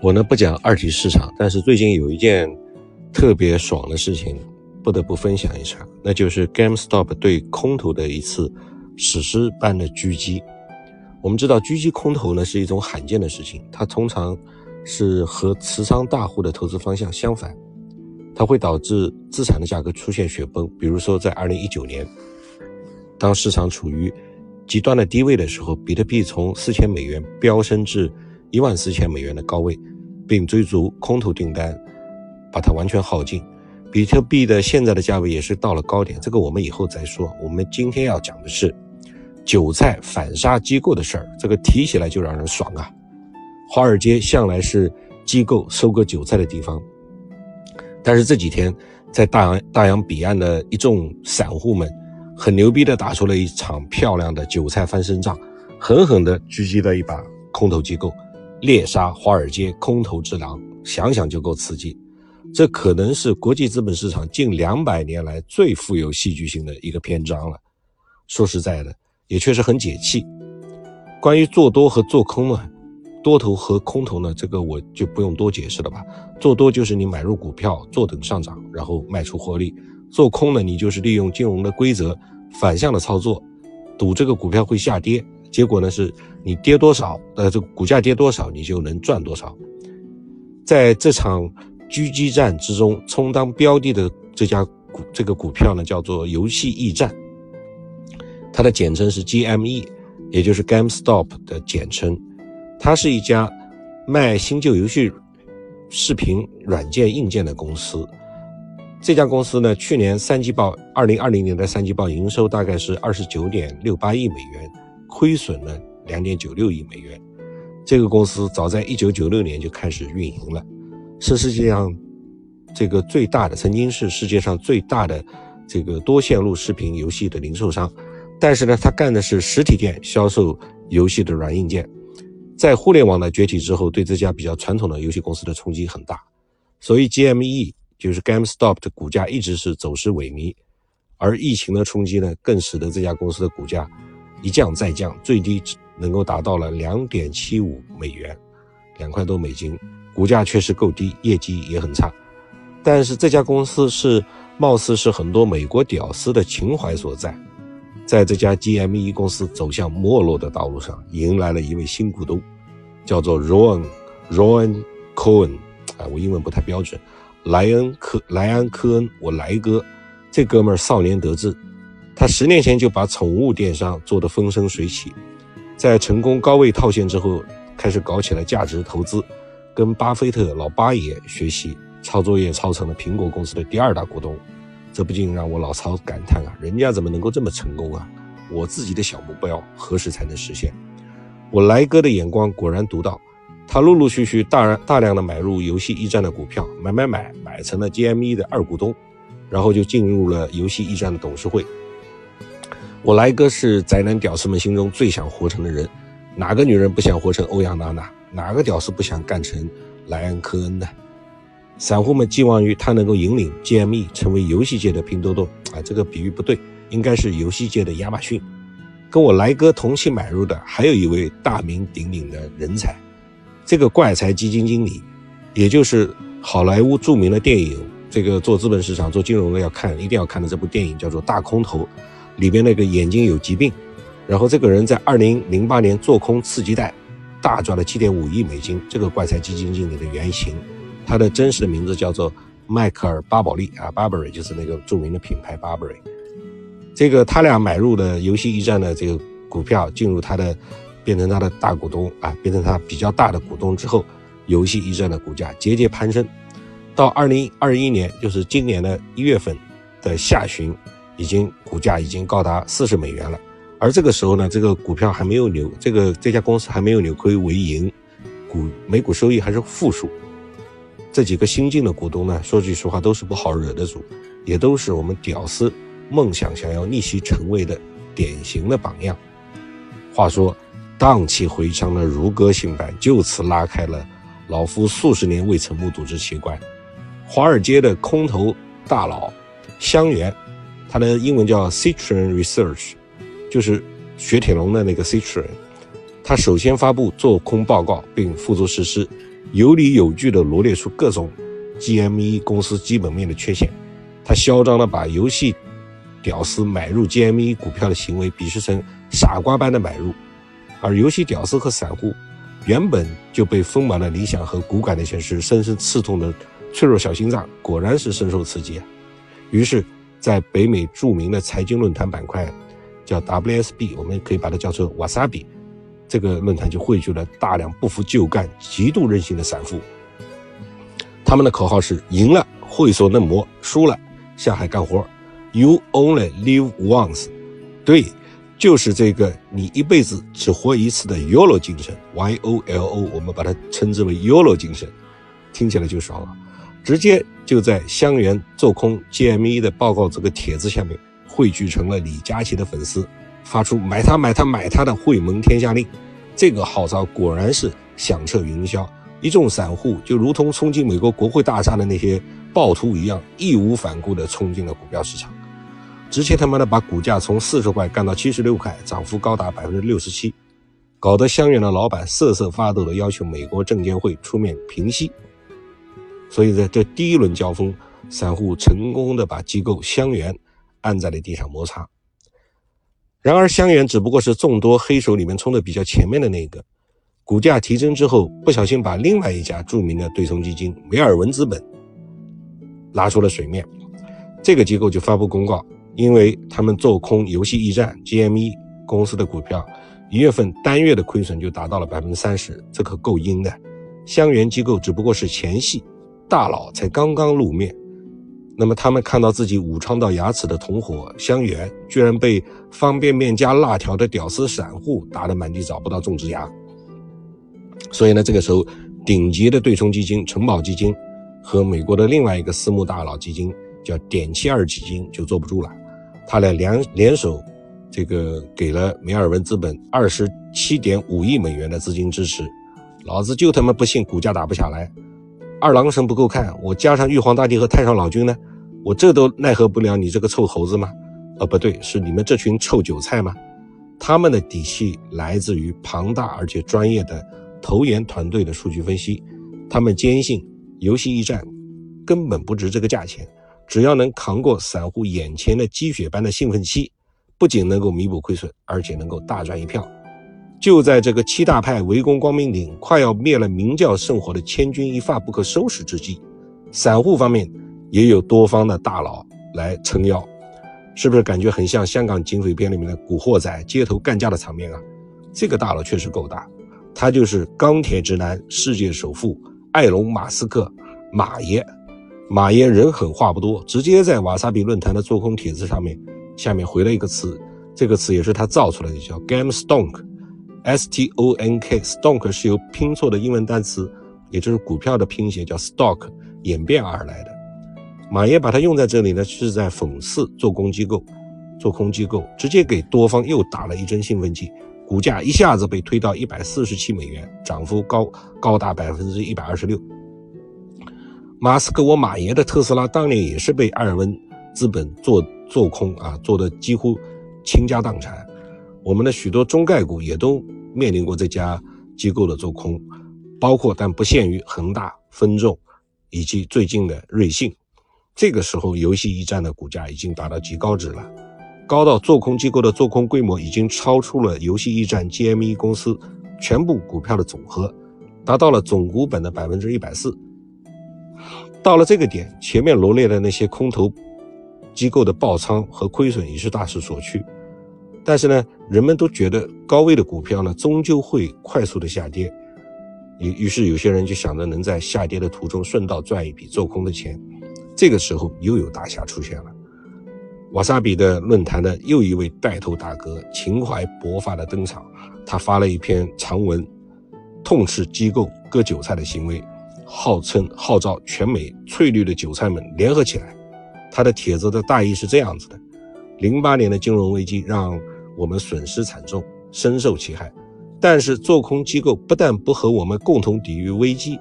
我呢不讲二级市场，但是最近有一件特别爽的事情，不得不分享一下，那就是 GameStop 对空头的一次史诗般的狙击。我们知道狙击空头呢是一种罕见的事情，它通常是和持仓大户的投资方向相反，它会导致资产的价格出现雪崩。比如说在二零一九年，当市场处于极端的低位的时候，比特币从四千美元飙升至一万四千美元的高位，并追逐空头订单，把它完全耗尽。比特币的现在的价位也是到了高点，这个我们以后再说。我们今天要讲的是韭菜反杀机构的事儿，这个提起来就让人爽啊！华尔街向来是机构收割韭菜的地方，但是这几天在大洋大洋彼岸的一众散户们，很牛逼的打出了一场漂亮的韭菜翻身仗，狠狠的狙击了一把空头机构。猎杀华尔街空头之狼，想想就够刺激。这可能是国际资本市场近两百年来最富有戏剧性的一个篇章了。说实在的，也确实很解气。关于做多和做空呢，多头和空头呢，这个我就不用多解释了吧。做多就是你买入股票，坐等上涨，然后卖出获利；做空呢，你就是利用金融的规则反向的操作，赌这个股票会下跌。结果呢，是你跌多少，呃，这个股价跌多少，你就能赚多少。在这场狙击战之中，充当标的的这家股，这个股票呢，叫做游戏驿站，它的简称是 GME，也就是 GameStop 的简称。它是一家卖新旧游戏视频软件硬件的公司。这家公司呢，去年三季报，二零二零年的三季报营收大概是二十九点六八亿美元。亏损了两点九六亿美元。这个公司早在一九九六年就开始运营了，是世界上这个最大的，曾经是世界上最大的这个多线路视频游戏的零售商。但是呢，他干的是实体店销售游戏的软硬件。在互联网的崛起之后，对这家比较传统的游戏公司的冲击很大。所以 GME 就是 GameStop 的股价一直是走势萎靡，而疫情的冲击呢，更使得这家公司的股价。一降再降，最低能够达到了两点七五美元，两块多美金，股价确实够低，业绩也很差。但是这家公司是貌似是很多美国屌丝的情怀所在，在这家 GME 公司走向没落的道路上，迎来了一位新股东，叫做 Ron Ron Cohen 啊，我英文不太标准，莱恩科莱安科恩，我莱哥，这哥们儿少年得志。他十年前就把宠物电商做得风生水起，在成功高位套现之后，开始搞起了价值投资，跟巴菲特老八爷学习，抄作业抄成了苹果公司的第二大股东，这不禁让我老曹感叹啊，人家怎么能够这么成功啊？我自己的小目标何时才能实现？我来哥的眼光果然独到，他陆陆续续大大量的买入游戏驿站的股票，买买买买成了 GME 的二股东，然后就进入了游戏驿站的董事会。我来哥是宅男屌丝们心中最想活成的人，哪个女人不想活成欧阳娜娜？哪个屌丝不想干成莱恩·科恩呢？散户们寄望于他能够引领 GME 成为游戏界的拼多多啊，这个比喻不对，应该是游戏界的亚马逊。跟我来哥同期买入的还有一位大名鼎鼎的人才，这个怪才基金经理，也就是好莱坞著名的电影，这个做资本市场、做金融的要看，一定要看的这部电影叫做《大空头》。里边那个眼睛有疾病，然后这个人在二零零八年做空次级贷，大赚了七点五亿美金。这个怪才基金经理的原型，他的真实的名字叫做迈克尔·巴宝利啊，Burberry 就是那个著名的品牌 Burberry。这个他俩买入的游戏驿站的这个股票进入他的，变成他的大股东啊，变成他比较大的股东之后，游戏驿站的股价节节攀升，到二零二一年，就是今年的一月份的下旬。已经股价已经高达四十美元了，而这个时候呢，这个股票还没有扭，这个这家公司还没有扭亏为盈，股每股收益还是负数。这几个新进的股东呢，说句实话都是不好惹的主，也都是我们屌丝梦想想要逆袭成为的典型的榜样。话说，荡气回肠的如歌新版就此拉开了老夫数十年未曾目睹之奇观。华尔街的空头大佬香园。它的英文叫 Citron Research，就是雪铁龙的那个 Citron。他首先发布做空报告，并付诸实施，有理有据地罗列出各种 GME 公司基本面的缺陷。他嚣张地把游戏屌丝买入 GME 股票的行为鄙视成傻瓜般的买入，而游戏屌丝和散户原本就被丰满的理想和骨感的现实深深刺痛的脆弱小心脏，果然是深受刺激啊！于是，在北美著名的财经论坛板块，叫 WSB，我们可以把它叫做瓦萨比。这个论坛就汇聚了大量不服就干、极度任性的散户。他们的口号是：赢了会所嫩模，输了下海干活。You only live once。对，就是这个你一辈子只活一次的 YOLO 精神。Y O L O，我们把它称之为 YOLO 精神，听起来就爽了。直接就在香园做空 GME 的报告这个帖子下面汇聚成了李佳琦的粉丝，发出买它买它买它的会盟天下令。这个号召果然是响彻云霄，一众散户就如同冲进美国国会大厦的那些暴徒一样，义无反顾地冲进了股票市场，直接他妈的把股价从四十块干到七十六块，涨幅高达百分之六十七，搞得香园的老板瑟瑟发抖地要求美国证监会出面平息。所以在这第一轮交锋，散户成功的把机构香园按在了地上摩擦。然而，香园只不过是众多黑手里面冲的比较前面的那个。股价提升之后，不小心把另外一家著名的对冲基金梅尔文资本拉出了水面。这个机构就发布公告，因为他们做空游戏驿站 GME 公司的股票，一月份单月的亏损就达到了百分之三十，这可够阴的。香园机构只不过是前戏。大佬才刚刚露面，那么他们看到自己武昌到牙齿的同伙香园，居然被方便面加辣条的屌丝散户打得满地找不到种植牙。所以呢，这个时候顶级的对冲基金城堡基金和美国的另外一个私募大佬基金叫点七二基金就坐不住了，他俩联联手，这个给了梅尔文资本二十七点五亿美元的资金支持。老子就他妈不信股价打不下来。二郎神不够看，我加上玉皇大帝和太上老君呢，我这都奈何不了你这个臭猴子吗？呃，不对，是你们这群臭韭菜吗？他们的底气来自于庞大而且专业的投研团队的数据分析，他们坚信游戏驿站根本不值这个价钱，只要能扛过散户眼前的鸡血般的兴奋期，不仅能够弥补亏损，而且能够大赚一票。就在这个七大派围攻光明顶，快要灭了明教圣火的千钧一发不可收拾之际，散户方面也有多方的大佬来撑腰，是不是感觉很像香港警匪片里面的古惑仔街头干架的场面啊？这个大佬确实够大，他就是钢铁直男、世界首富埃隆·马斯克，马爷。马爷人狠话不多，直接在瓦萨比论坛的做空帖子上面下面回了一个词，这个词也是他造出来的，叫 “game stonk”。S T O N K，stonk 是由拼错的英文单词，也就是股票的拼写叫 stock 演变而来的。马爷把它用在这里呢，是在讽刺做空机构，做空机构直接给多方又打了一针兴奋剂，股价一下子被推到一百四十七美元，涨幅高高达百分之一百二十六。马斯克我马爷的特斯拉当年也是被艾尔文资本做做空啊，做的几乎倾家荡产。我们的许多中概股也都面临过这家机构的做空，包括但不限于恒大、分众以及最近的瑞信。这个时候，游戏驿站的股价已经达到极高值了，高到做空机构的做空规模已经超出了游戏驿站 GME 公司全部股票的总和，达到了总股本的百分之一百四。到了这个点，前面罗列的那些空头机构的爆仓和亏损已是大势所趋。但是呢，人们都觉得高位的股票呢，终究会快速的下跌，于于是有些人就想着能在下跌的途中顺道赚一笔做空的钱。这个时候又有大侠出现了，瓦萨比的论坛的又一位带头大哥情怀勃发的登场，他发了一篇长文，痛斥机构割韭菜的行为，号称号召全美翠绿的韭菜们联合起来。他的帖子的大意是这样子的：零八年的金融危机让我们损失惨重，深受其害。但是做空机构不但不和我们共同抵御危机，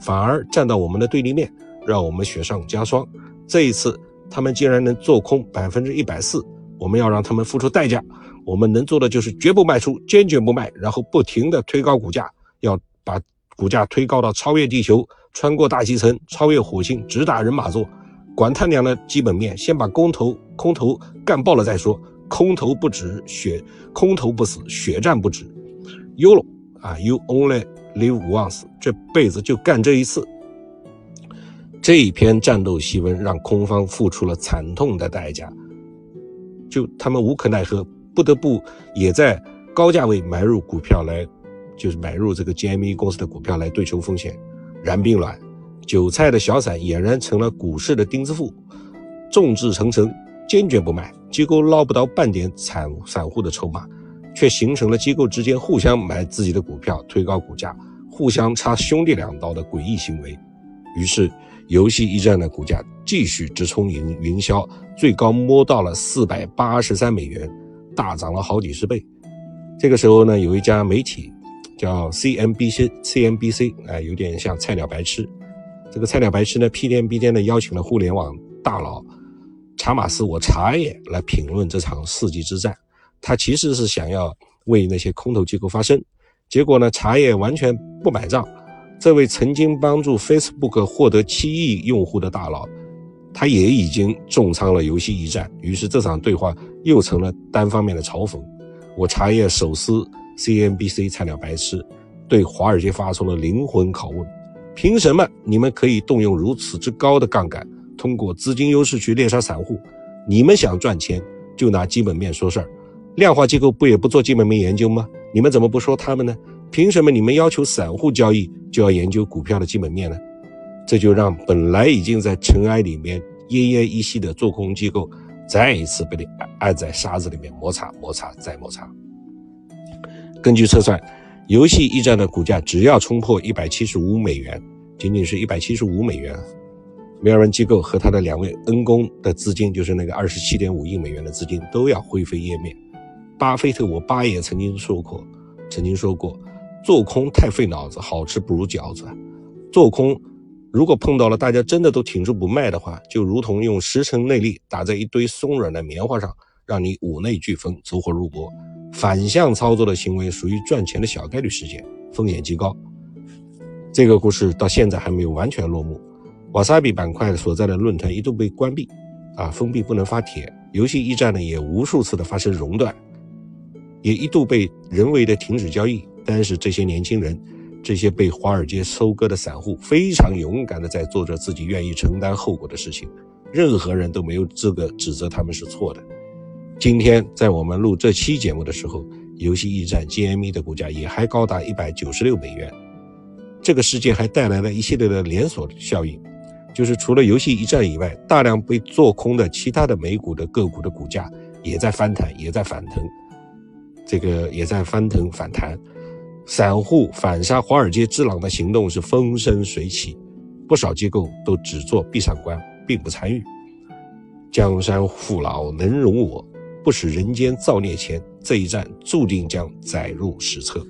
反而站到我们的对立面，让我们雪上加霜。这一次，他们竟然能做空百分之一百四，我们要让他们付出代价。我们能做的就是绝不卖出，坚决不卖，然后不停的推高股价，要把股价推高到超越地球，穿过大气层，超越火星，直达人马座。管他娘的基本面，先把空头空头干爆了再说。空头不止血，空头不死，血战不止。YOLO 啊，You only live once，这辈子就干这一次。这一篇战斗檄文让空方付出了惨痛的代价，就他们无可奈何，不得不也在高价位买入股票来，就是买入这个 GME 公司的股票来对冲风险。然并卵，韭菜的小散俨然成了股市的钉子户，众志成城，坚决不卖。机构捞不到半点散散户的筹码，却形成了机构之间互相买自己的股票，推高股价，互相插兄弟两刀的诡异行为。于是，游戏驿站的股价继续直冲云云霄，最高摸到了四百八十三美元，大涨了好几十倍。这个时候呢，有一家媒体叫 CNBC，CNBC 啊，有点像菜鸟白痴。这个菜鸟白痴呢，屁颠屁颠的邀请了互联网大佬。查马斯，我茶叶来评论这场世纪之战，他其实是想要为那些空头机构发声，结果呢，茶叶完全不买账。这位曾经帮助 Facebook 获得七亿用户的大佬，他也已经重仓了游戏驿站，于是这场对话又成了单方面的嘲讽。我茶叶手撕 CNBC 菜鸟白痴，对华尔街发出了灵魂拷问：凭什么你们可以动用如此之高的杠杆？通过资金优势去猎杀散户，你们想赚钱就拿基本面说事儿，量化机构不也不做基本面研究吗？你们怎么不说他们呢？凭什么你们要求散户交易就要研究股票的基本面呢？这就让本来已经在尘埃里面奄奄一息的做空机构，再一次被你按在沙子里面摩擦、摩擦再摩擦。根据测算，游戏驿站的股价只要冲破一百七十五美元，仅仅是一百七十五美元。梅尔文机构和他的两位恩公的资金，就是那个二十七点五亿美元的资金，都要灰飞烟灭。巴菲特，我八爷曾经说过，曾经说过，做空太费脑子，好吃不如饺子。做空如果碰到了大家真的都挺住不卖的话，就如同用十成内力打在一堆松软的棉花上，让你五内俱焚，走火入魔。反向操作的行为属于赚钱的小概率事件，风险极高。这个故事到现在还没有完全落幕。瓦萨比板块所在的论坛一度被关闭，啊，封闭不能发帖。游戏驿站呢也无数次的发生熔断，也一度被人为的停止交易。但是这些年轻人，这些被华尔街收割的散户，非常勇敢的在做着自己愿意承担后果的事情，任何人都没有资格指责他们是错的。今天在我们录这期节目的时候，游戏驿站 GME 的股价也还高达一百九十六美元。这个事件还带来了一系列的连锁效应。就是除了游戏一战以外，大量被做空的其他的美股的个股的股价也在翻弹，也在反腾，这个也在翻腾反弹。散户反杀华尔街之狼的行动是风生水起，不少机构都只做闭上关，并不参与。江山父老能容我，不使人间造孽钱。这一战注定将载入史册。